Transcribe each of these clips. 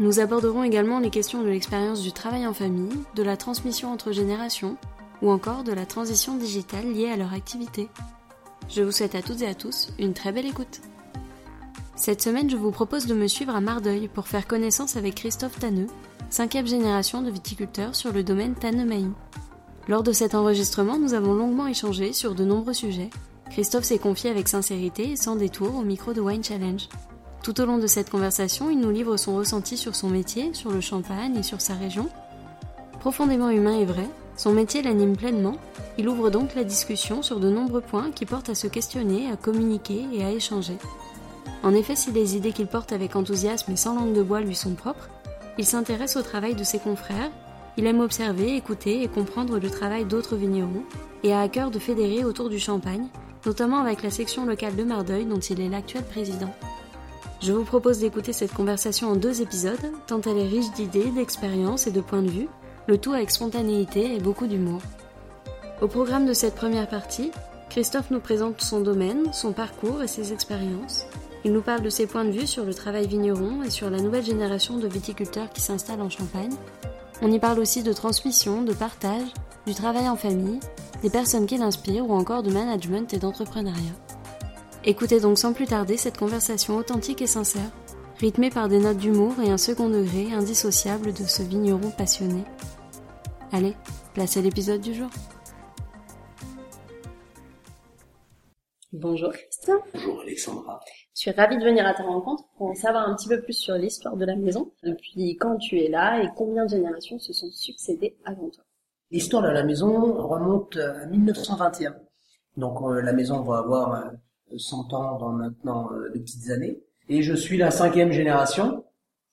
Nous aborderons également les questions de l'expérience du travail en famille, de la transmission entre générations, ou encore de la transition digitale liée à leur activité. Je vous souhaite à toutes et à tous une très belle écoute. Cette semaine, je vous propose de me suivre à Mardeuil pour faire connaissance avec Christophe Tanneux, cinquième génération de viticulteurs sur le domaine Tanneux-Mailly. Lors de cet enregistrement, nous avons longuement échangé sur de nombreux sujets. Christophe s'est confié avec sincérité et sans détour au micro de Wine Challenge. Tout au long de cette conversation, il nous livre son ressenti sur son métier, sur le champagne et sur sa région. Profondément humain et vrai, son métier l'anime pleinement. Il ouvre donc la discussion sur de nombreux points qui portent à se questionner, à communiquer et à échanger. En effet, si les idées qu'il porte avec enthousiasme et sans langue de bois lui sont propres, il s'intéresse au travail de ses confrères, il aime observer, écouter et comprendre le travail d'autres vignerons, et a à cœur de fédérer autour du champagne, notamment avec la section locale de Mardeuil dont il est l'actuel président. Je vous propose d'écouter cette conversation en deux épisodes, tant elle est riche d'idées, d'expériences et de points de vue, le tout avec spontanéité et beaucoup d'humour. Au programme de cette première partie, Christophe nous présente son domaine, son parcours et ses expériences. Il nous parle de ses points de vue sur le travail vigneron et sur la nouvelle génération de viticulteurs qui s'installent en Champagne. On y parle aussi de transmission, de partage, du travail en famille, des personnes qui l'inspirent ou encore de management et d'entrepreneuriat. Écoutez donc sans plus tarder cette conversation authentique et sincère, rythmée par des notes d'humour et un second degré indissociable de ce vigneron passionné. Allez, place à l'épisode du jour. Bonjour Christophe. Bonjour Alexandra. Je suis ravie de venir à ta rencontre pour en savoir un petit peu plus sur l'histoire de la maison, depuis quand tu es là et combien de générations se sont succédées avant toi? L'histoire de la maison remonte à 1921. Donc euh, la maison va avoir euh, 100 ans dans maintenant euh, de petites années. Et je suis la cinquième génération,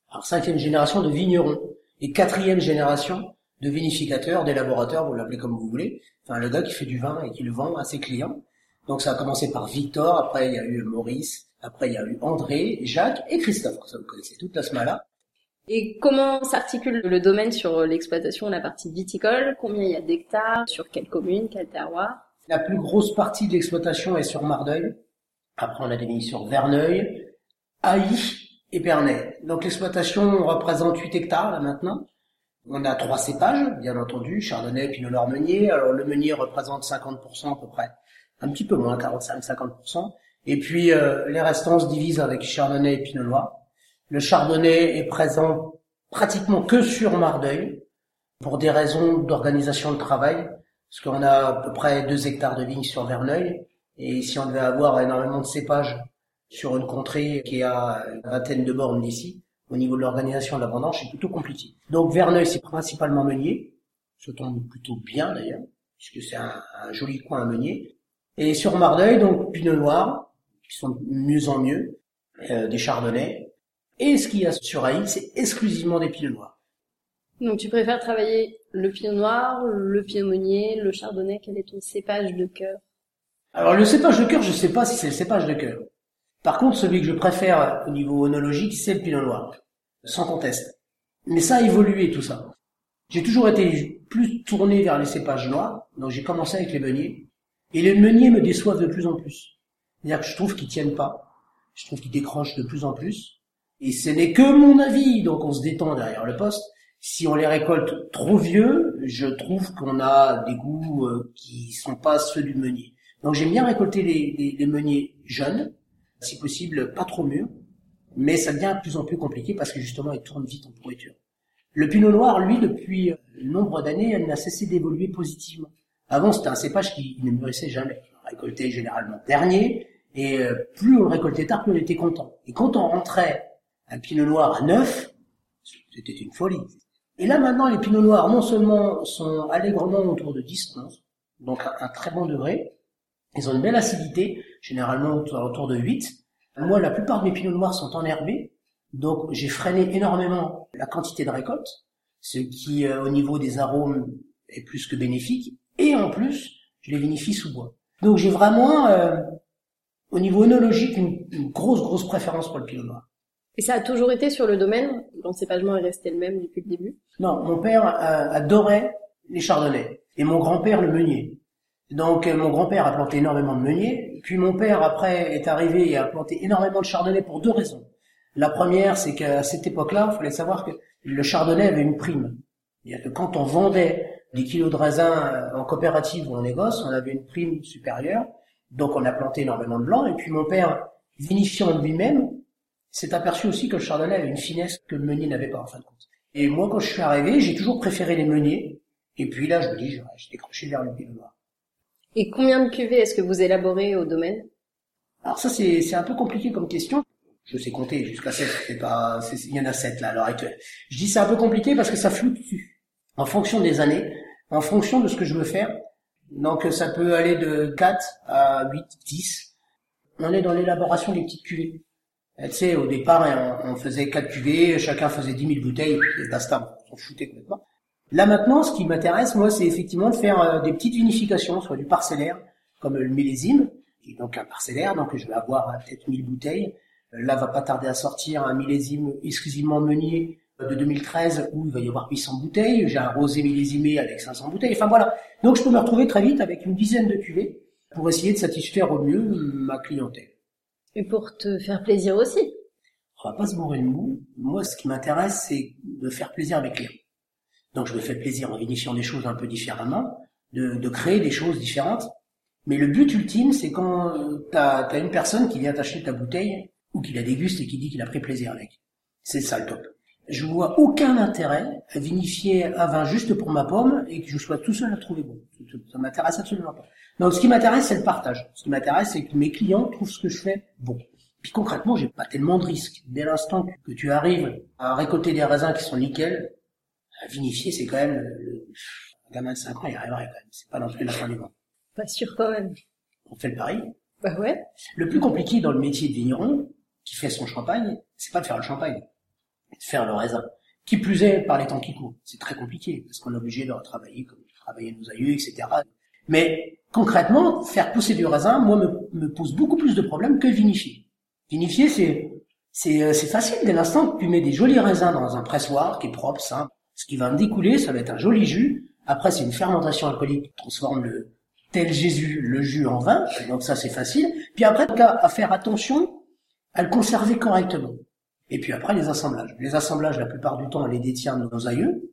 alors cinquième génération de vignerons et quatrième génération de vinificateurs, d'élaborateurs, vous l'appelez comme vous voulez. Enfin, le gars qui fait du vin et qui le vend à ses clients. Donc ça a commencé par Victor, après il y a eu Maurice, après il y a eu André, Jacques et Christophe. Ça vous connaissez toute la semaine Et comment s'articule le domaine sur l'exploitation, la partie viticole? Combien il y a d'hectares? Sur quelle commune? Quel terroir? La plus grosse partie de l'exploitation est sur Mardeuil. Après, on a des sur Verneuil, Haï et Bernay. Donc l'exploitation représente 8 hectares là maintenant. On a trois cépages, bien entendu, Chardonnay, Pinot Noir, Meunier. Alors le Meunier représente 50% à peu près, un petit peu moins, 45-50%. Et puis euh, les restants se divisent avec Chardonnay et Pinot Noir. Le Chardonnay est présent pratiquement que sur Mardeuil, pour des raisons d'organisation de travail, parce qu'on a à peu près 2 hectares de vignes sur Verneuil, et si on devait avoir énormément de cépages sur une contrée qui a une vingtaine de bornes d'ici, au niveau de l'organisation de la vendange, c'est plutôt compliqué. Donc Verneuil, c'est principalement meunier. Ça tombe plutôt bien d'ailleurs, puisque c'est un, joli coin à meunier. Et sur Mardeuil, donc Pinot Noir, qui sont de mieux en mieux, euh, des Chardonnays. Et ce qu'il y a sur Haï, c'est exclusivement des Pinot Noirs. Donc tu préfères travailler le Pinot Noir, le Pinot Meunier, le Chardonnay, quel est ton cépage de cœur alors le cépage de cœur, je ne sais pas si c'est le cépage de cœur. Par contre, celui que je préfère au niveau onologique, c'est le pinot noir, sans conteste. Mais ça a évolué tout ça. J'ai toujours été plus tourné vers les cépages noirs, donc j'ai commencé avec les meuniers. Et les meuniers me déçoivent de plus en plus. C'est-à-dire que je trouve qu'ils tiennent pas, je trouve qu'ils décrochent de plus en plus. Et ce n'est que mon avis, donc on se détend derrière le poste. Si on les récolte trop vieux, je trouve qu'on a des goûts euh, qui sont pas ceux du meunier. Donc j'aime bien récolter les, meuniers jeunes, si possible pas trop mûrs, mais ça devient de plus en plus compliqué parce que justement ils tournent vite en pourriture. Le pinot noir, lui, depuis nombre d'années, n'a cessé d'évoluer positivement. Avant, c'était un cépage qui ne mûrissait jamais. On récoltait généralement dernier, et euh, plus on récoltait tard, plus on était content. Et quand on rentrait un pinot noir à neuf, c'était une folie. Et là maintenant, les pinots noirs, non seulement sont allègrement autour de 10-11, donc un très bon degré, ils ont une belle acidité, généralement autour de 8. Moi, la plupart de mes pinots noirs sont enherbés, donc j'ai freiné énormément la quantité de récolte, ce qui, euh, au niveau des arômes, est plus que bénéfique, et en plus, je les vinifie sous bois. Donc j'ai vraiment, euh, au niveau œnologique, une, une, grosse, grosse préférence pour le pinot noir. Et ça a toujours été sur le domaine L'encépagement est resté le même depuis le début? Non, mon père euh, adorait les chardonnays, et mon grand-père le meunier. Donc euh, mon grand-père a planté énormément de meuniers, puis mon père après est arrivé et a planté énormément de chardonnay pour deux raisons. La première, c'est qu'à cette époque-là, il fallait savoir que le chardonnay avait une prime. C'est-à-dire que quand on vendait des kilos de raisin en coopérative ou en négoce, on avait une prime supérieure. Donc on a planté énormément de blanc. Et puis mon père, vinifiant lui-même, s'est aperçu aussi que le chardonnay avait une finesse que le meunier n'avait pas en fin de compte. Et moi, quand je suis arrivé, j'ai toujours préféré les meuniers. Et puis là, je me dis, j'ai décroché vers le pinot. Et combien de cuvées est-ce que vous élaborez au domaine? Alors ça, c'est un peu compliqué comme question je sais compter jusqu'à 7, c'est pas, il y en a 7 là à l'heure actuelle. Je dis c'est un peu compliqué parce que ça fluctue en fonction des années, en fonction de ce que je veux faire. Donc ça peut aller de 4 à 8, 10. On est dans l'élaboration des petites cuvées. Tu sais, au départ, on, faisait 4 cuvées, chacun faisait 10 000 bouteilles, et basta, on foutait complètement. Là maintenant, ce qui m'intéresse, moi, c'est effectivement de faire euh, des petites unifications, soit du parcellaire, comme le millésime, qui est donc un parcellaire, donc je vais avoir euh, peut-être 1000 bouteilles, Là, va pas tarder à sortir un millésime exclusivement meunier de 2013 où il va y avoir 800 bouteilles. J'ai un rosé millésimé avec 500 bouteilles. Enfin voilà. Donc je peux me retrouver très vite avec une dizaine de cuvées pour essayer de satisfaire au mieux ma clientèle. Et pour te faire plaisir aussi. On va pas se bourrer le mou. Moi, ce qui m'intéresse, c'est de faire plaisir à mes clients. Donc je me fais plaisir en vinifiant des choses un peu différemment, de, de créer des choses différentes. Mais le but ultime, c'est quand tu as, as, une personne qui vient t'acheter ta bouteille ou qui la déguste et qui dit qu'il a pris plaisir avec. C'est ça le top. Je vois aucun intérêt à vinifier un vin juste pour ma pomme et que je sois tout seul à trouver bon. Ça m'intéresse absolument pas. Donc ce qui m'intéresse, c'est le partage. Ce qui m'intéresse, c'est que mes clients trouvent ce que je fais bon. Puis concrètement, j'ai pas tellement de risques. Dès l'instant que tu arrives à récolter des raisins qui sont nickels, vinifier, c'est quand même le, un gamin de 5 ans, il arriverait quand même. C'est pas non plus la fin du monde. Pas sûr quand même. On fait le pari. Bah ouais. Le plus compliqué dans le métier de vigneron, qui fait son champagne, c'est pas de faire le champagne, c'est de faire le raisin. Qui plus est, par les temps qui courent. C'est très compliqué, parce qu'on est obligé de retravailler comme travailler nos aïeux, etc. Mais concrètement, faire pousser du raisin, moi, me, me pose beaucoup plus de problèmes que vinifier. Vinifier, c'est c'est euh, c'est facile. Dès l'instant que tu mets des jolis raisins dans un pressoir qui est propre, simple, ce qui va me découler, ça va être un joli jus. Après, c'est une fermentation alcoolique qui transforme le tel Jésus le jus en vin. Donc ça, c'est facile. Puis après, à faire attention à le conserver correctement. Et puis après, les assemblages. Les assemblages, la plupart du temps, on les détient de nos aïeux.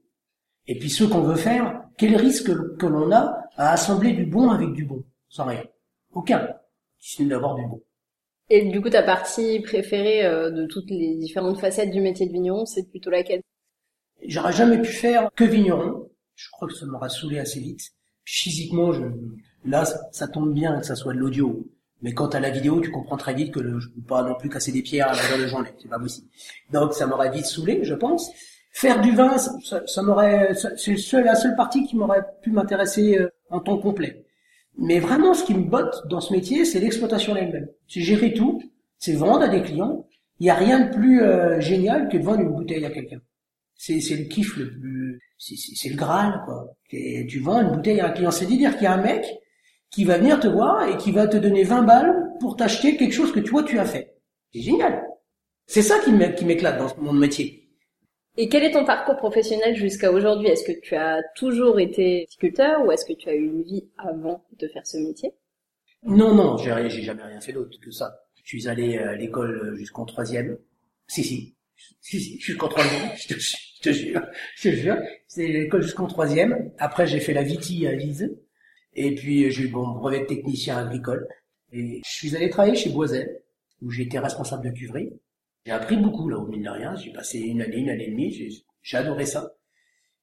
Et puis ceux qu'on veut faire, quel risque que l'on a à assembler du bon avec du bon? Sans rien. Aucun. C'est d'avoir du bon. Et du coup, ta partie préférée euh, de toutes les différentes facettes du métier de vigneron, c'est plutôt laquelle? J'aurais jamais pu faire que vigneron. Je crois que ça m'aura saoulé assez vite. Physiquement, je... là, ça tombe bien que ça soit de l'audio. Mais quant à la vidéo, tu comprends très vite que je peux pas non plus casser des pierres à la de journée, c'est pas possible. Donc ça m'aurait vite saoulé, je pense. Faire du vin, ça, ça, m'aurait, c'est la seule partie qui m'aurait pu m'intéresser euh, en temps complet. Mais vraiment, ce qui me botte dans ce métier, c'est l'exploitation elle-même. C'est gérer tout, c'est vendre à des clients. Il n'y a rien de plus euh, génial que de vendre une bouteille à quelqu'un. C'est, c'est le kiff le plus, c'est, c'est, le graal quoi. Et tu vends une bouteille à un client, c'est dire qu'il y a un mec qui va venir te voir et qui va te donner 20 balles pour t'acheter quelque chose que toi tu as fait. C'est génial. C'est ça qui m'éclate dans mon métier. Et quel est ton parcours professionnel jusqu'à aujourd'hui? Est-ce que tu as toujours été viticulteur ou est-ce que tu as eu une vie avant de faire ce métier? Non, non, j'ai j'ai jamais rien fait d'autre que ça. Je suis allé à l'école jusqu'en troisième. Si, si, si, si, jusqu'en troisième. Je te, je te jure, je te jure. C'est l'école jusqu'en troisième. Après, j'ai fait la viti à Lise. Et puis j'ai eu mon brevet de technicien agricole. Et je suis allé travailler chez Boisel, où j'étais responsable de cuverie. J'ai appris beaucoup là, au mine de rien. J'ai passé une année, une année et demie. J'ai adoré ça.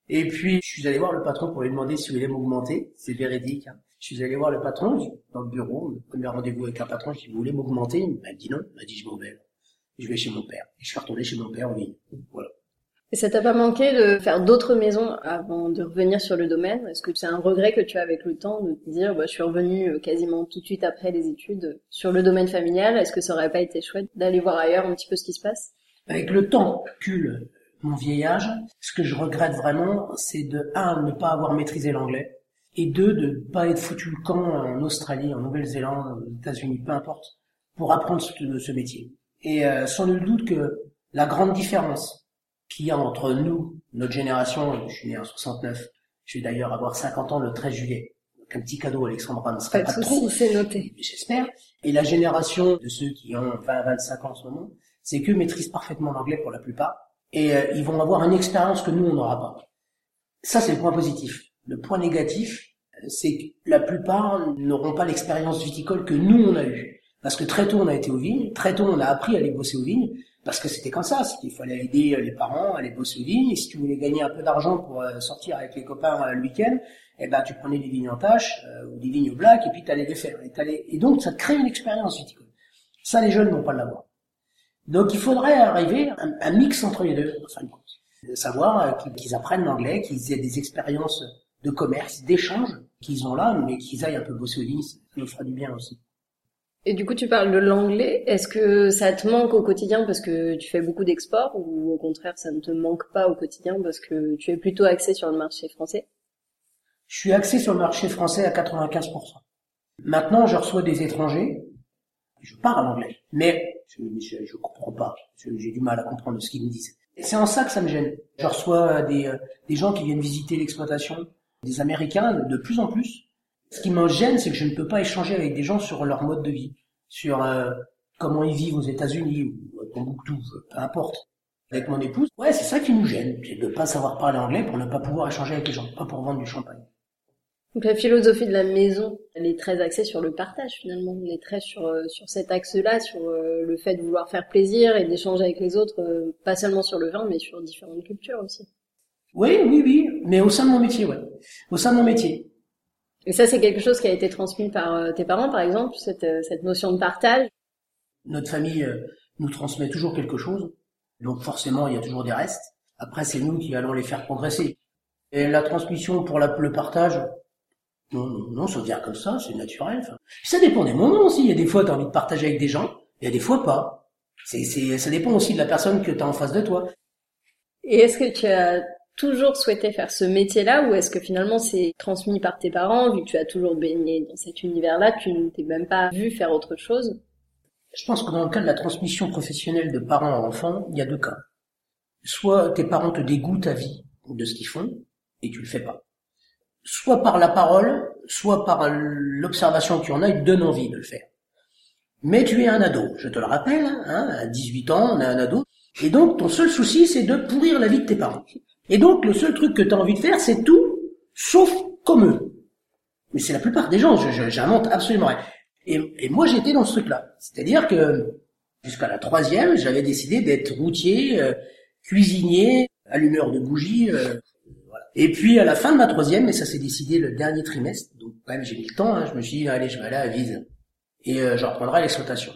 Et puis je suis allé voir le patron pour lui demander s'il voulait m'augmenter. C'est véridique. Hein. Je suis allé voir le patron dans le bureau, le premier rendez-vous avec un patron, je dit, vous voulez m'augmenter? Il m'a dit non. Il m'a dit, je m'en vais. Je vais chez mon père. Et je suis retourné chez mon père oui. Voilà. Et ça t'a pas manqué de faire d'autres maisons avant de revenir sur le domaine? Est-ce que c'est un regret que tu as avec le temps de te dire, bah, je suis revenu euh, quasiment tout de suite après les études sur le domaine familial? Est-ce que ça aurait pas été chouette d'aller voir ailleurs un petit peu ce qui se passe? Avec le temps, recul, mon vieil âge, ce que je regrette vraiment, c'est de un ne pas avoir maîtrisé l'anglais et deux de ne pas être foutu le camp en Australie, en Nouvelle-Zélande, aux États-Unis, peu importe, pour apprendre ce, ce métier. Et euh, sans nul doute que la grande différence qu'il y a entre nous, notre génération, je suis né en 69, je vais d'ailleurs avoir 50 ans le 13 juillet, donc un petit cadeau Alexandra ne serait Pas pas, trop, c'est noté. j'espère, et la génération de ceux qui ont 20-25 ans en ce moment, c'est qu'eux maîtrisent parfaitement l'anglais pour la plupart, et euh, ils vont avoir une expérience que nous, on n'aura pas. Ça, c'est le point positif. Le point négatif, euh, c'est que la plupart n'auront pas l'expérience viticole que nous, on a eue. Parce que très tôt, on a été aux vignes, très tôt, on a appris à aller bosser aux vignes, parce que c'était comme ça, c'est qu'il fallait aider euh, les parents à aller bosser aux vignes, et si tu voulais gagner un peu d'argent pour euh, sortir avec les copains euh, le week-end, eh ben, tu prenais des vignes en tâche, euh, ou des vignes au black, et puis t'allais les faire. Et, t'allais- et donc, ça te crée une expérience viticole. Ça, les jeunes n'ont pas l'avoir. Donc, il faudrait arriver à un, mix entre les deux, en fin de compte. De savoir qu'ils apprennent l'anglais, qu'ils aient des expériences de commerce, d'échange qu'ils ont là, mais qu'ils aillent un peu bosser aux vignes, ça nous fera du bien aussi. Et du coup, tu parles de l'anglais. Est-ce que ça te manque au quotidien parce que tu fais beaucoup d'exports ou au contraire, ça ne te manque pas au quotidien parce que tu es plutôt axé sur le marché français? Je suis axé sur le marché français à 95%. Maintenant, je reçois des étrangers. Je parle anglais, mais je, je comprends pas. J'ai du mal à comprendre ce qu'ils me disent. C'est en ça que ça me gêne. Je reçois des, euh, des gens qui viennent visiter l'exploitation, des Américains de plus en plus. Ce qui me gêne, c'est que je ne peux pas échanger avec des gens sur leur mode de vie, sur euh, comment ils vivent aux États-Unis ou à Tombouctou, peu importe. Avec mon épouse, ouais, c'est ça qui nous gêne, c'est de ne pas savoir parler anglais pour ne pas pouvoir échanger avec les gens, pas pour vendre du champagne. Donc la philosophie de la maison, elle est très axée sur le partage finalement. Elle est très sur euh, sur cet axe-là, sur euh, le fait de vouloir faire plaisir et d'échanger avec les autres, euh, pas seulement sur le vin, mais sur différentes cultures aussi. Oui, oui, oui, mais au sein de mon métier, ouais. Au sein de mon métier. Et ça, c'est quelque chose qui a été transmis par euh, tes parents, par exemple, cette euh, cette notion de partage? Notre famille euh, nous transmet toujours quelque chose, donc forcément il y a toujours des restes. Après, c'est nous qui allons les faire progresser. Et la transmission pour la- le partage, non, non, non, ça vient comme ça, c'est naturel. Enfin, ça dépend des moments aussi. Il y a des fois, tu as envie de partager avec des gens, il y a des fois pas. C'est, c'est, ça dépend aussi de la personne que tu as en face de toi. Et est-ce que tu as toujours souhaité faire ce métier-là ou est-ce que finalement c'est transmis par tes parents, vu que tu as toujours baigné dans cet univers-là, tu ne t'es même pas vu faire autre chose? Je pense que dans le cas de la transmission professionnelle de parents à enfants, il y a deux cas. Soit tes parents te dégoûtent à vie de ce qu'ils font, et tu le fais pas. Soit par la parole, soit par l'observation que tu en as, ils te donnent envie de le faire. Mais tu es un ado, je te le rappelle, hein, à 18 ans, on est un ado, et donc ton seul souci, c'est de pourrir la vie de tes parents. Et donc le seul truc que tu as envie de faire, c'est tout, sauf comme eux. Mais c'est la plupart des gens, j'invente absolument rien. Et, et moi, j'étais dans ce truc-là. C'est-à-dire que jusqu'à la troisième, j'avais décidé d'être routier, euh, cuisinier, allumeur de bougies. euh, voilà. Et puis à la fin de ma troisième, et ça s'est décidé le dernier trimestre, donc quand même j'ai mis le temps, hein, je me suis dit, allez, je vais aller à Vise. Et euh, je reprendrai l'exploitation.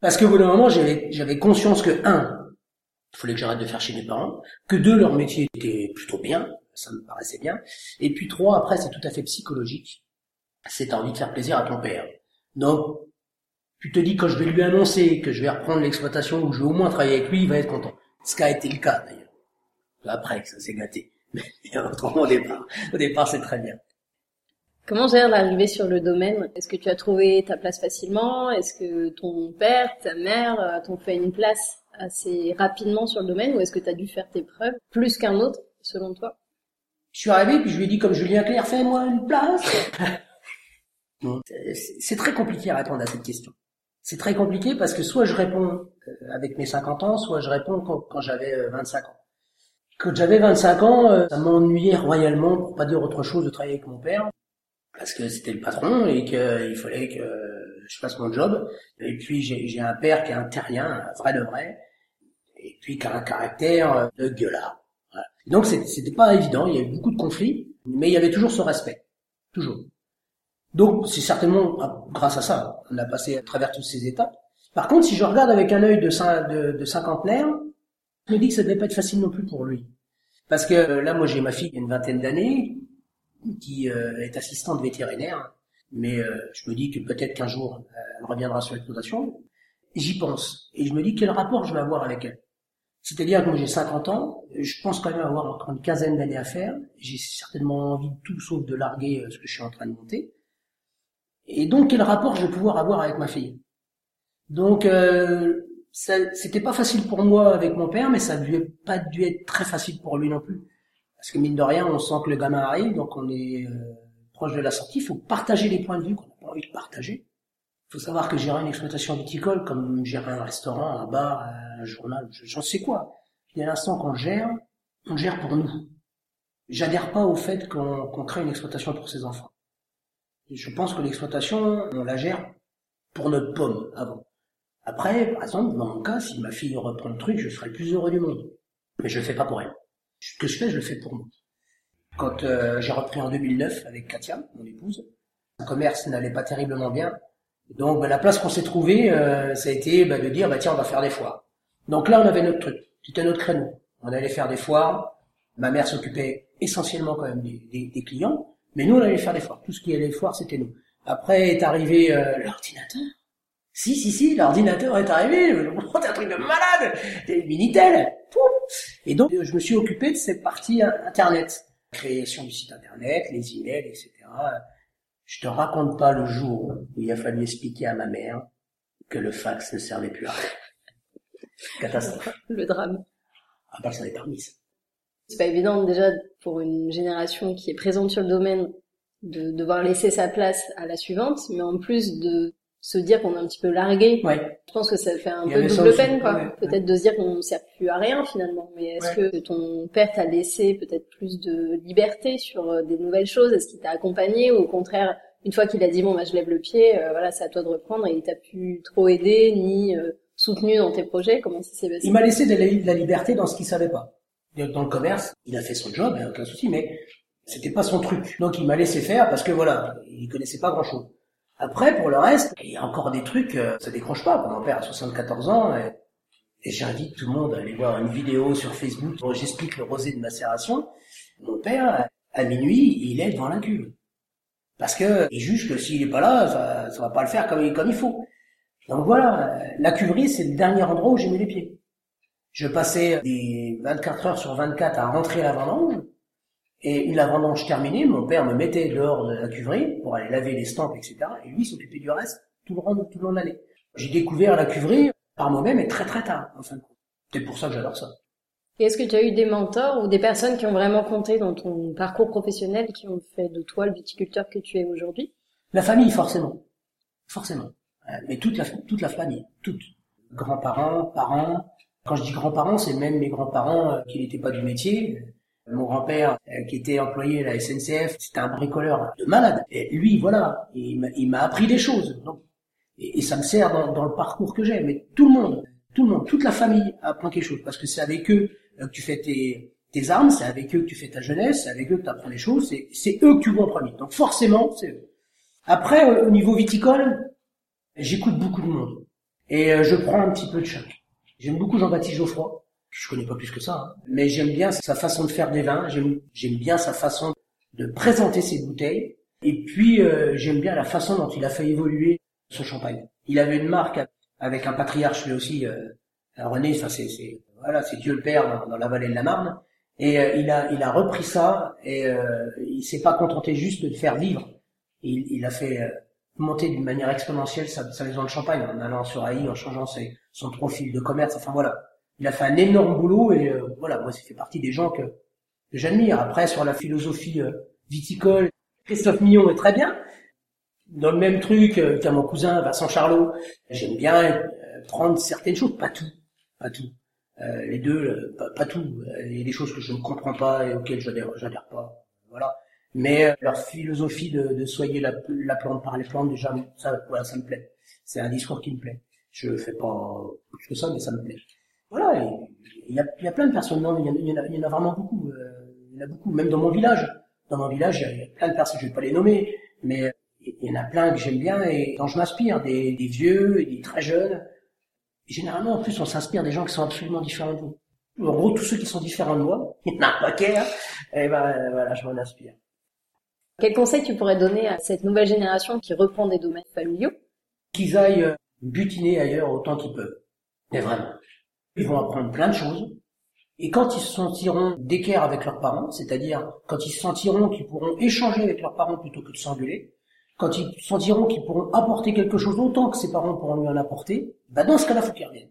Parce que au bout d'un moment, j'avais conscience que, un, il fallait que j'arrête de faire chez mes parents, que deux, leur métier était plutôt bien, ça me paraissait bien, et puis trois, après, c'est tout à fait psychologique. C'est envie de faire plaisir à ton père. Donc, tu te dis quand je vais lui annoncer que je vais reprendre l'exploitation ou que je vais au moins travailler avec lui, il va être content. Ce qui a été le cas d'ailleurs. Après, ça s'est gâté. Mais autrement, au départ, au départ, c'est très bien. Comment gère l'arrivée sur le domaine? Est-ce que tu as trouvé ta place facilement? Est-ce que ton père, ta mère euh, t'ont fait une place? Assez rapidement sur le domaine ou est-ce que tu as dû faire tes preuves plus qu'un autre, selon toi? Je suis arrivé, puis je lui ai dit comme Julien Clerc, fais-moi une place. C'est- très compliqué à répondre à cette question. C'est très compliqué parce que soit je réponds euh, avec mes 50 ans, soit je réponds quand, quand j'avais euh, 25 ans. Quand j'avais 25 ans, euh, ça m'ennuyait royalement, pour pas dire autre chose, de travailler avec mon père, parce que c'était le patron et qu'il fallait que je fasse mon job. Et puis j'ai un père qui est un terrien, un vrai de vrai, et puis qui a un caractère euh, de gueulard. Voilà. Donc c'était pas évident, il y avait beaucoup de conflits, mais il y avait toujours ce respect, toujours. Donc c'est certainement ah, grâce à ça qu'on a passé à travers toutes ces étapes. Par contre, si je regarde avec un œil de, de, de cinquantenaire, je me dis que ça devait pas être facile non plus pour lui. Parce que euh, là, moi j'ai ma fille qui a une vingtaine d'années, qui euh, est assistante vétérinaire, mais euh, je me dis que peut-être qu'un jour euh, elle reviendra sur l'exploitation. J'y pense et je me dis quel rapport je vais avoir avec elle. C'est-à-dire que moi j'ai 50 ans, je pense quand même avoir encore une quinzaine d'années à faire. J'ai certainement envie de tout sauf de larguer ce que je suis en train de monter. Et donc quel rapport je vais pouvoir avoir avec ma fille? Donc euh, c'était pas facile pour moi avec mon père, mais ça n'a pas dû être très facile pour lui non plus. Parce que mine de rien, on sent que le gamin arrive, donc on est euh, proche de la sortie. Il faut partager les points de vue qu'on n'a pas envie de partager. Il faut savoir que gérer une exploitation viticole, comme gérer un restaurant, un bar, un journal, j'en sais quoi. Il y a l'instant qu'on gère, on gère pour nous. J'adhère pas au fait qu'on crée une exploitation pour ses enfants. Je pense que l'exploitation, on la gère pour notre pomme avant. Après, par exemple, dans mon cas, si ma fille reprend le truc, je serai le plus heureux du monde. Mais je le fais pas pour elle. Ce que je fais, je le fais pour moi. Quand euh, j'ai repris en 2009 avec Katia, mon épouse, le commerce n'allait pas terriblement bien. Donc bah, la place qu'on s'est trouvée, euh, ça a été bah, de dire bah tiens on va faire des foires. Donc là on avait notre truc, c'était notre créneau. On allait faire des foires. Ma mère s'occupait essentiellement quand même des, des, clients, mais nous on allait faire des foires. Tout ce qui allait foires c'était nous. Après est arrivé euh, l'ordinateur. Si, si, si, l'ordinateur est arrivé, c'est un truc de malade, des Minitel, Et donc, je me suis occupé de cette partie Internet. Création du site Internet, les emails, etc. Je te raconte pas le jour où il a fallu expliquer à ma mère que le fax ne servait plus à rien. Catastrophe. Le drame. Ah bah, ça n'est pas C'est pas évident, déjà, pour une génération qui est présente sur le domaine, de devoir laisser sa place à la suivante, mais en plus de se dire qu'on est un petit peu largué. Ouais. Je pense que ça fait un peu double peine, quoi. Peut-être de se dire qu'on ne sert plus à rien finalement. Mais est-ce que ton père t'a laissé peut-être plus de liberté sur euh, des nouvelles choses? Est-ce qu'il t'a accompagné ou au contraire, une fois qu'il a dit bon bah je lève le pied, euh, voilà c'est à toi de reprendre et il t'a pu trop aider ni euh, soutenu dans tes projets? Comment ça s'est passé? Il m'a laissé de la, liberté dans ce qu'il savait pas. Dans le commerce, il a fait son job, il aucun souci, mais c'était pas son truc. Donc il m'a laissé faire parce que voilà, il connaissait pas grand chose. Après, pour le reste, il y a encore des trucs, euh, ça décroche pas. Mon père a 74 ans et, j'invite tout le monde à aller voir une vidéo sur Facebook où j'explique le rosé de macération. Mon père, à minuit, il est devant la cuve. Parce que il juge que s'il est pas là, ça, ça va pas le faire comme, comme il faut. Donc voilà, la cuverie, c'est le dernier endroit où j'ai mis les pieds. Je passais des 24 heures sur 24 à rentrer la vendange, et une la vendange terminée, mon père me mettait dehors de la cuverie pour aller laver les stampes, etc. Et lui s'occupait du reste tout le long, tout le long de l'année. J'ai découvert la cuverie par moi-même et très très tard, en fin de compte. C'est pour ça que j'adore ça. Et est-ce que tu as eu des mentors ou des personnes qui ont vraiment compté dans ton parcours professionnel, qui ont fait de toi le viticulteur que tu es aujourd'hui? La famille, forcément. Forcément. Euh, mais toute la, toute la famille. Toute. Grands-parents, parents. Quand je dis grands-parents, c'est même mes grands-parents euh, qui n'étaient pas du métier. Mon grand-père, euh, qui était employé à la SNCF, c'était un bricoleur de malade. Et lui, voilà, il m'a appris des choses. Et, ça me sert dans, le parcours que j'ai. Mais tout le monde, tout le monde, toute la famille apprend quelque chose. Parce que c'est avec eux que tu fais tes, armes, c'est avec eux que tu fais ta jeunesse, c'est avec eux que tu apprends les choses, c'est eux que tu vois en. Donc forcément, c'est eux. Après, au niveau viticole, j'écoute beaucoup de monde. Et euh, je prends un petit peu de chaque. J'aime beaucoup Jean-Baptiste Geoffroy je connais pas plus que ça, hein. mais j'aime bien sa façon de faire des vins, j'aime bien sa façon de présenter ses bouteilles, et puis euh, j'aime bien la façon dont il a fait évoluer son champagne. Il avait une marque avec un patriarche lui aussi, euh, René, ça c'est voilà, c'est Dieu le Père dans, la vallée de la Marne, et euh, il a il a repris ça et euh, il s'est pas contenté juste de faire vivre, il, il a fait monter d'une manière exponentielle sa, sa maison de champagne en allant sur AI, en changeant ses, son profil de commerce, enfin voilà il a fait un énorme boulot et euh, voilà, moi ça fait partie des gens que, j'admire. Après sur la philosophie euh, viticole, Christophe Millon est très bien. Dans le même truc euh, qu'à mon cousin Vincent Charlot, j'aime bien prendre certaines choses, pas tout, pas tout. les deux, pas, tout. Il y a des choses que je ne comprends pas et auxquelles j'adhère, j'adhère pas. Voilà. Mais leur philosophie de, de la, plante par les plantes, déjà, ça, voilà, ça me plaît. C'est un discours qui me plaît. Je fais pas plus que ça, mais ça me plaît voilà, il y a, y a, plein de personnes, non, il y, en a, il y en a vraiment beaucoup, euh, il y en a beaucoup, même dans mon village. Dans mon village, il y, a, plein de personnes, je vais pas les nommer, mais il y en a plein que j'aime bien et dont je m'inspire, des, des vieux et des très jeunes. généralement, en plus, on s'inspire des gens qui sont absolument différents de vous. En gros, tous ceux qui sont différents de moi, il y en a un paquet, hein, et ben voilà, je m'en inspire. Quel conseil tu pourrais donner à cette nouvelle génération qui reprend des domaines familiaux? Qu'ils aillent butiner ailleurs autant qu'ils peuvent. Mais vraiment Ils vont apprendre plein de choses. Et quand ils se sentiront d'équerre avec leurs parents, c'est-à-dire quand ils se sentiront qu'ils pourront échanger avec leurs parents plutôt que de s'engueuler, quand ils sentiront qu'ils pourront apporter quelque chose autant que ses parents pourront lui en apporter, bah dans ce cas-là, faut qu'ils reviennent.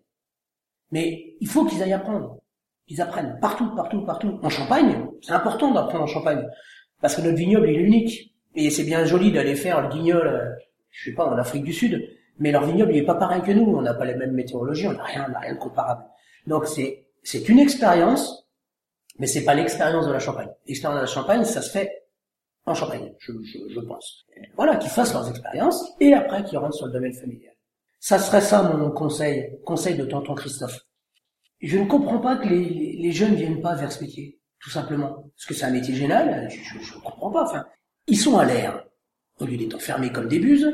Mais il faut qu'ils aillent apprendre. Ils apprennent partout, partout, partout. En Champagne, c'est important d'apprendre en Champagne. Parce que notre vignoble, il est unique. Et c'est bien joli d'aller faire le guignol, euh, je sais pas, en Afrique du Sud. Mais leur vignoble, il est pas pareil que nous. On n'a pas les mêmes météorologies, on n'a rien, on n'a rien de comparable. Donc c'est, c'est une expérience, mais c'est pas l'expérience de la Champagne. L'expérience de la Champagne, ça se fait en Champagne, je, je, je pense. Voilà, qu'ils fassent leurs expériences et après qu'ils rentrent sur le domaine familial. Ça serait ça mon conseil, conseil de tonton Christophe. Je ne comprends pas que les, les jeunes viennent pas vers ce métier, tout simplement. Parce que c'est un métier génial, je ne comprends pas. Enfin, ils sont à l'air. Au lieu d'être enfermés comme des buses,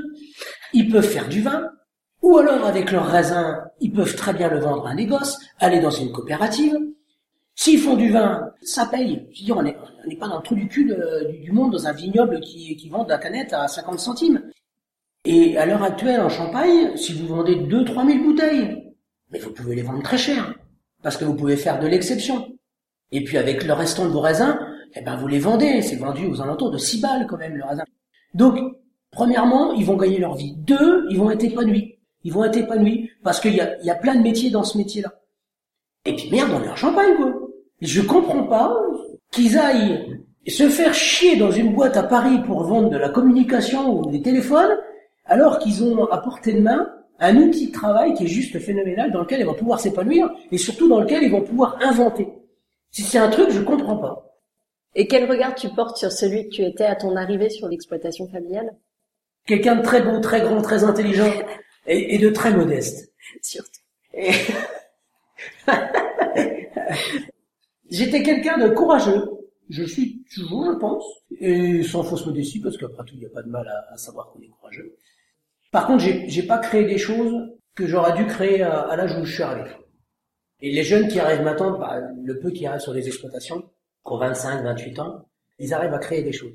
ils peuvent faire du vin, ou alors avec leurs raisins, ils peuvent très bien le vendre à un négoce, aller dans une coopérative. S'ils font du vin, ça paye. Dire, on n'est pas dans le trou du cul du, monde dans un vignoble qui, qui vend de la canette à 50 centimes. Et à l'heure actuelle, en Champagne, si vous vendez 2-3 000 bouteilles, mais vous pouvez les vendre très cher, parce que vous pouvez faire de l'exception. Et puis avec le restant de vos raisins, eh ben vous les vendez, c'est vendu aux alentours de 6 balles quand même le raisin. Donc, premièrement, ils vont gagner leur vie. Deux, ils vont être épanouis. Ils vont être épanouis parce qu'il y a, y a plein de métiers dans ce métier-là. Et puis merde, on est en Champagne, quoi. Je comprends pas qu'ils aillent se faire chier dans une boîte à Paris pour vendre de la communication ou des téléphones, alors qu'ils ont à portée de main un outil de travail qui est juste phénoménal, dans lequel ils vont pouvoir s'épanouir, et surtout dans lequel ils vont pouvoir inventer. Si c'est un truc, je comprends pas. Et quel regard tu portes sur celui que tu étais à ton arrivée sur l'exploitation familiale? Quelqu'un de très beau, très grand, très intelligent, et, de très modeste. Surtout. J'étais quelqu'un de courageux. Je suis toujours, je pense, et sans fausse modestie, parce qu'après tout, il n'y a pas de mal à, savoir qu'on est courageux. Par contre, j'ai pas créé des choses que j'aurais dû créer à, l'âge où je suis arrivé. Et les jeunes qui arrivent maintenant, bah, le peu qui arrivent sur les exploitations, qui 25, 28 ans, ils arrivent à créer des choses.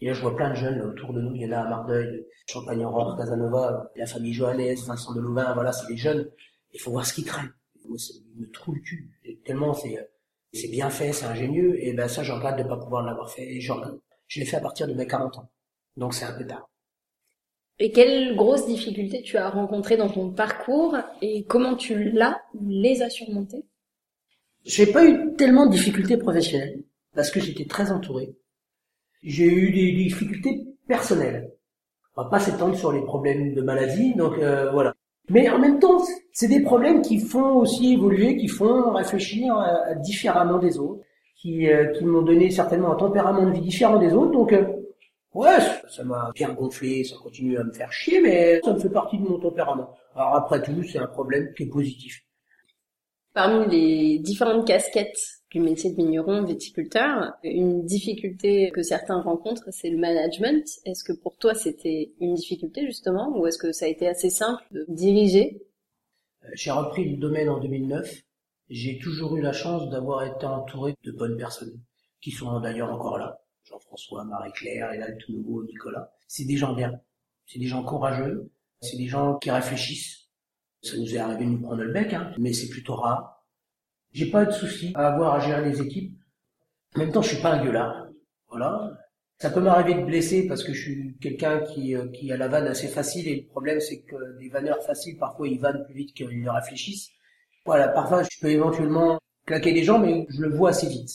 Et là, je vois plein de jeunes autour de nous. Il y en a à Mardeuil, Champagne Aurore, Casanova, la famille Johannes, Vincent de Louvain, voilà, c'est des jeunes. Il faut voir ce qu'ils créent. Moi, ça me trouve le cul. tellement c'est, c'est bien fait, c'est ingénieux. Et ben, ça, je regrette de pas pouvoir l'avoir fait. Et je Je l'ai fait à partir de mes 40 ans. Donc, c'est un peu tard. Et quelles grosses difficultés tu as rencontrées dans ton parcours et comment tu l'as ou les as surmontées? J'ai pas eu tellement de difficultés professionnelles parce que j'étais très entouré j'ai eu des difficultés personnelles. On va pas s'étendre sur les problèmes de maladie, donc euh, voilà. Mais en même temps, c'est des problèmes qui font aussi évoluer, qui font réfléchir euh, différemment des autres, qui, euh, qui m'ont donné certainement un tempérament de vie différent des autres. Donc, ouais, ça m'a bien gonflé, ça continue à me faire chier, mais ça me fait partie de mon tempérament. Alors après tout, c'est un problème qui est positif. Parmi les différentes casquettes du métier de vigneron, viticulteur, une difficulté que certains rencontrent, c'est le management. Est-ce que pour toi c'était une difficulté justement, ou est-ce que ça a été assez simple de diriger? Euh, J'ai repris le domaine en 2009. J'ai toujours eu la chance d'avoir été entouré de bonnes personnes, qui sont d'ailleurs encore là. Jean-François, Marie-Claire, et là tout nouveau, Nicolas. C'est des gens bien. C'est des gens courageux. C'est des gens qui réfléchissent ça nous est arrivé de nous prendre le bec, hein, mais c'est plutôt rare. J'ai pas de souci à avoir à gérer les équipes. En même temps, je suis pas un gueulard. Voilà. Ça peut m'arriver de blesser parce que je suis quelqu'un qui, euh, qui a la vanne assez facile et le problème c'est que les vanneurs faciles, parfois ils vannent plus vite qu'ils ne réfléchissent. Voilà, parfois je peux éventuellement claquer des gens, mais je le vois assez vite.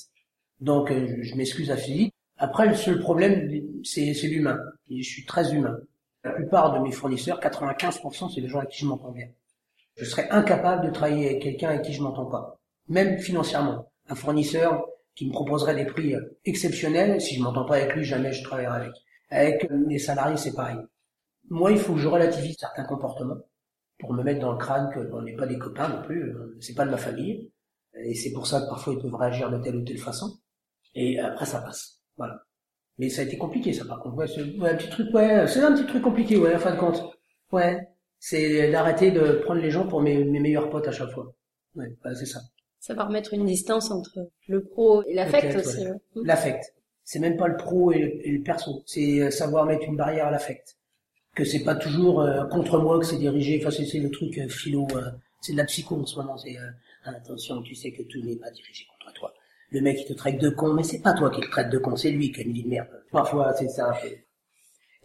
Donc euh, je m'excuse assez vite. Après, le seul problème, c'est l'humain. je suis très humain. La plupart de mes fournisseurs, 95%, c'est des gens avec qui je m'entends bien. Je serais incapable de travailler avec quelqu'un avec qui je m'entends pas, même financièrement. Un fournisseur qui me proposerait des prix euh, exceptionnels, si je m'entends pas avec lui, jamais je travaillerai avec. Avec les salariés, c'est pareil. Moi, il faut que je relativise certains comportements pour me mettre dans le crâne qu'on n'est pas des copains non plus, euh, c'est pas de ma famille. Et c'est pour ça que parfois ils peuvent réagir de telle ou telle façon. Et après, ça passe. Voilà. Mais ça a été compliqué, ça, par contre. Ouais, c'est un petit truc, ouais, c'est un petit truc compliqué, ouais, en fin de compte. Ouais c'est d'arrêter de prendre les gens pour mes, meilleurs potes à chaque fois. Ouais, c'est ça. Savoir mettre une distance entre le pro et l'affect aussi. Hein. L'affect. C'est même pas le pro et le, perso. C'est euh, savoir mettre une barrière à l'affect. Que c'est pas toujours euh, contre moi que c'est dirigé. Enfin, c'est le truc euh, philo. c'est de la psycho en ce moment. C'est Attention, tu sais que tout n'est pas dirigé contre toi. Le mec, il te traite de con, mais c'est pas toi qui le traite de con, c'est lui qui a une vie de merde. Parfois, c'est ça.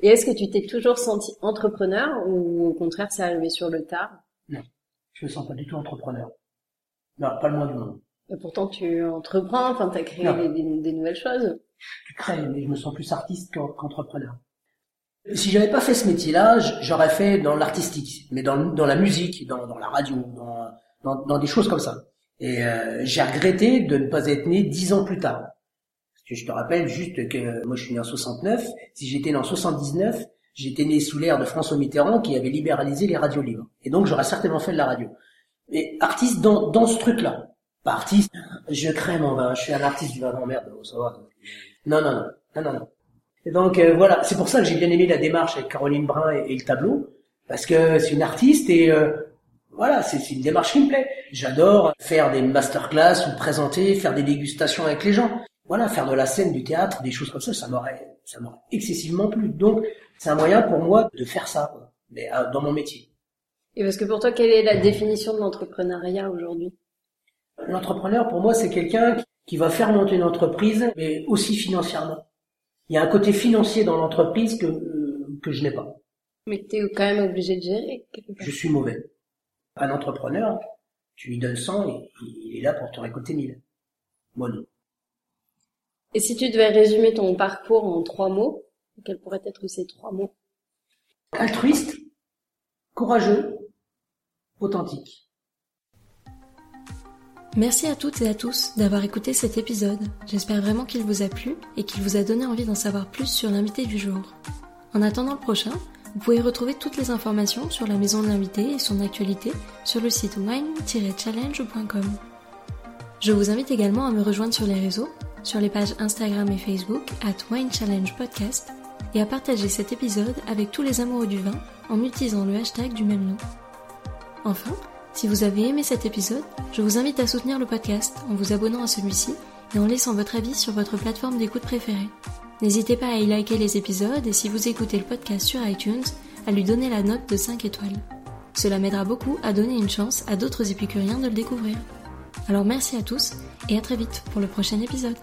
Et est-ce que tu t'es toujours senti entrepreneur ou au contraire, c'est arrivé sur le tard Non, je me sens pas du tout entrepreneur. Non, pas le moins du monde. Et pourtant, tu entreprends, enfin, t'as créé des, des, nouvelles choses. Tu crées, mais je me sens plus artiste qu'entrepreneur. Si j'avais pas fait ce métier-là, j'aurais fait dans l'artistique, mais dans, dans la musique, dans, dans la radio, dans, des choses comme ça. Et euh, j'ai regretté de ne pas être né dix ans plus tard. Je te rappelle juste que moi je suis né en 69. Si j'étais né en 79, j'étais né sous l'ère de François Mitterrand qui avait libéralisé les radios libres. Et donc j'aurais certainement fait de la radio. Mais artiste dans, dans ce truc-là. Pas artiste, je crée mon vin, je suis un artiste du vin, non merde, ça va. Non, non, non, non, non, non. Et donc euh, voilà, c'est pour ça que j'ai bien aimé la démarche avec Caroline Brun et, le tableau, parce que c'est une artiste et euh, voilà, c'est une démarche qui me plaît. J'adore faire des masterclass ou présenter, faire des dégustations avec les gens. Voilà, faire de la scène, du théâtre, des choses comme ça, ça m'aurait, ça m'aurait excessivement plu. Donc c'est un moyen pour moi de faire ça, mais euh, dans mon métier. Et parce que pour toi, quelle est la définition de l'entrepreneuriat aujourd'hui? L'entrepreneur, pour moi, c'est quelqu'un qui va faire monter une entreprise, mais aussi financièrement. Il y a un côté financier dans l'entreprise que, euh, que je n'ai pas. Mais tu es quand même obligé de gérer. Je suis mauvais. Un entrepreneur, tu lui donnes 100 et il est là pour te récolter 1000. Moi non. Et si tu devais résumer ton parcours en trois mots, quels pourraient être ces trois mots? Altruiste, courageux, authentique. Merci à toutes et à tous d'avoir écouté cet épisode. J'espère vraiment qu'il vous a plu et qu'il vous a donné envie d'en savoir plus sur l'invité du jour. En attendant le prochain, vous pouvez retrouver toutes les informations sur la maison de l'invité et son actualité sur le site wine-challenge.com. Je vous invite également à me rejoindre sur les réseaux, sur les pages Instagram et Facebook at Wine Challenge Podcast et à partager cet épisode avec tous les amoureux du vin en utilisant le hashtag du même nom. Enfin, si vous avez aimé cet épisode, je vous invite à soutenir le podcast en vous abonnant à celui-ci et en laissant votre avis sur votre plateforme d'écoute préférée. N'hésitez pas à y liker les épisodes et si vous écoutez le podcast sur iTunes, à lui donner la note de 5 étoiles. Cela m'aidera beaucoup à donner une chance à d'autres épicuriens de le découvrir. Alors merci à tous et à très vite pour le prochain épisode.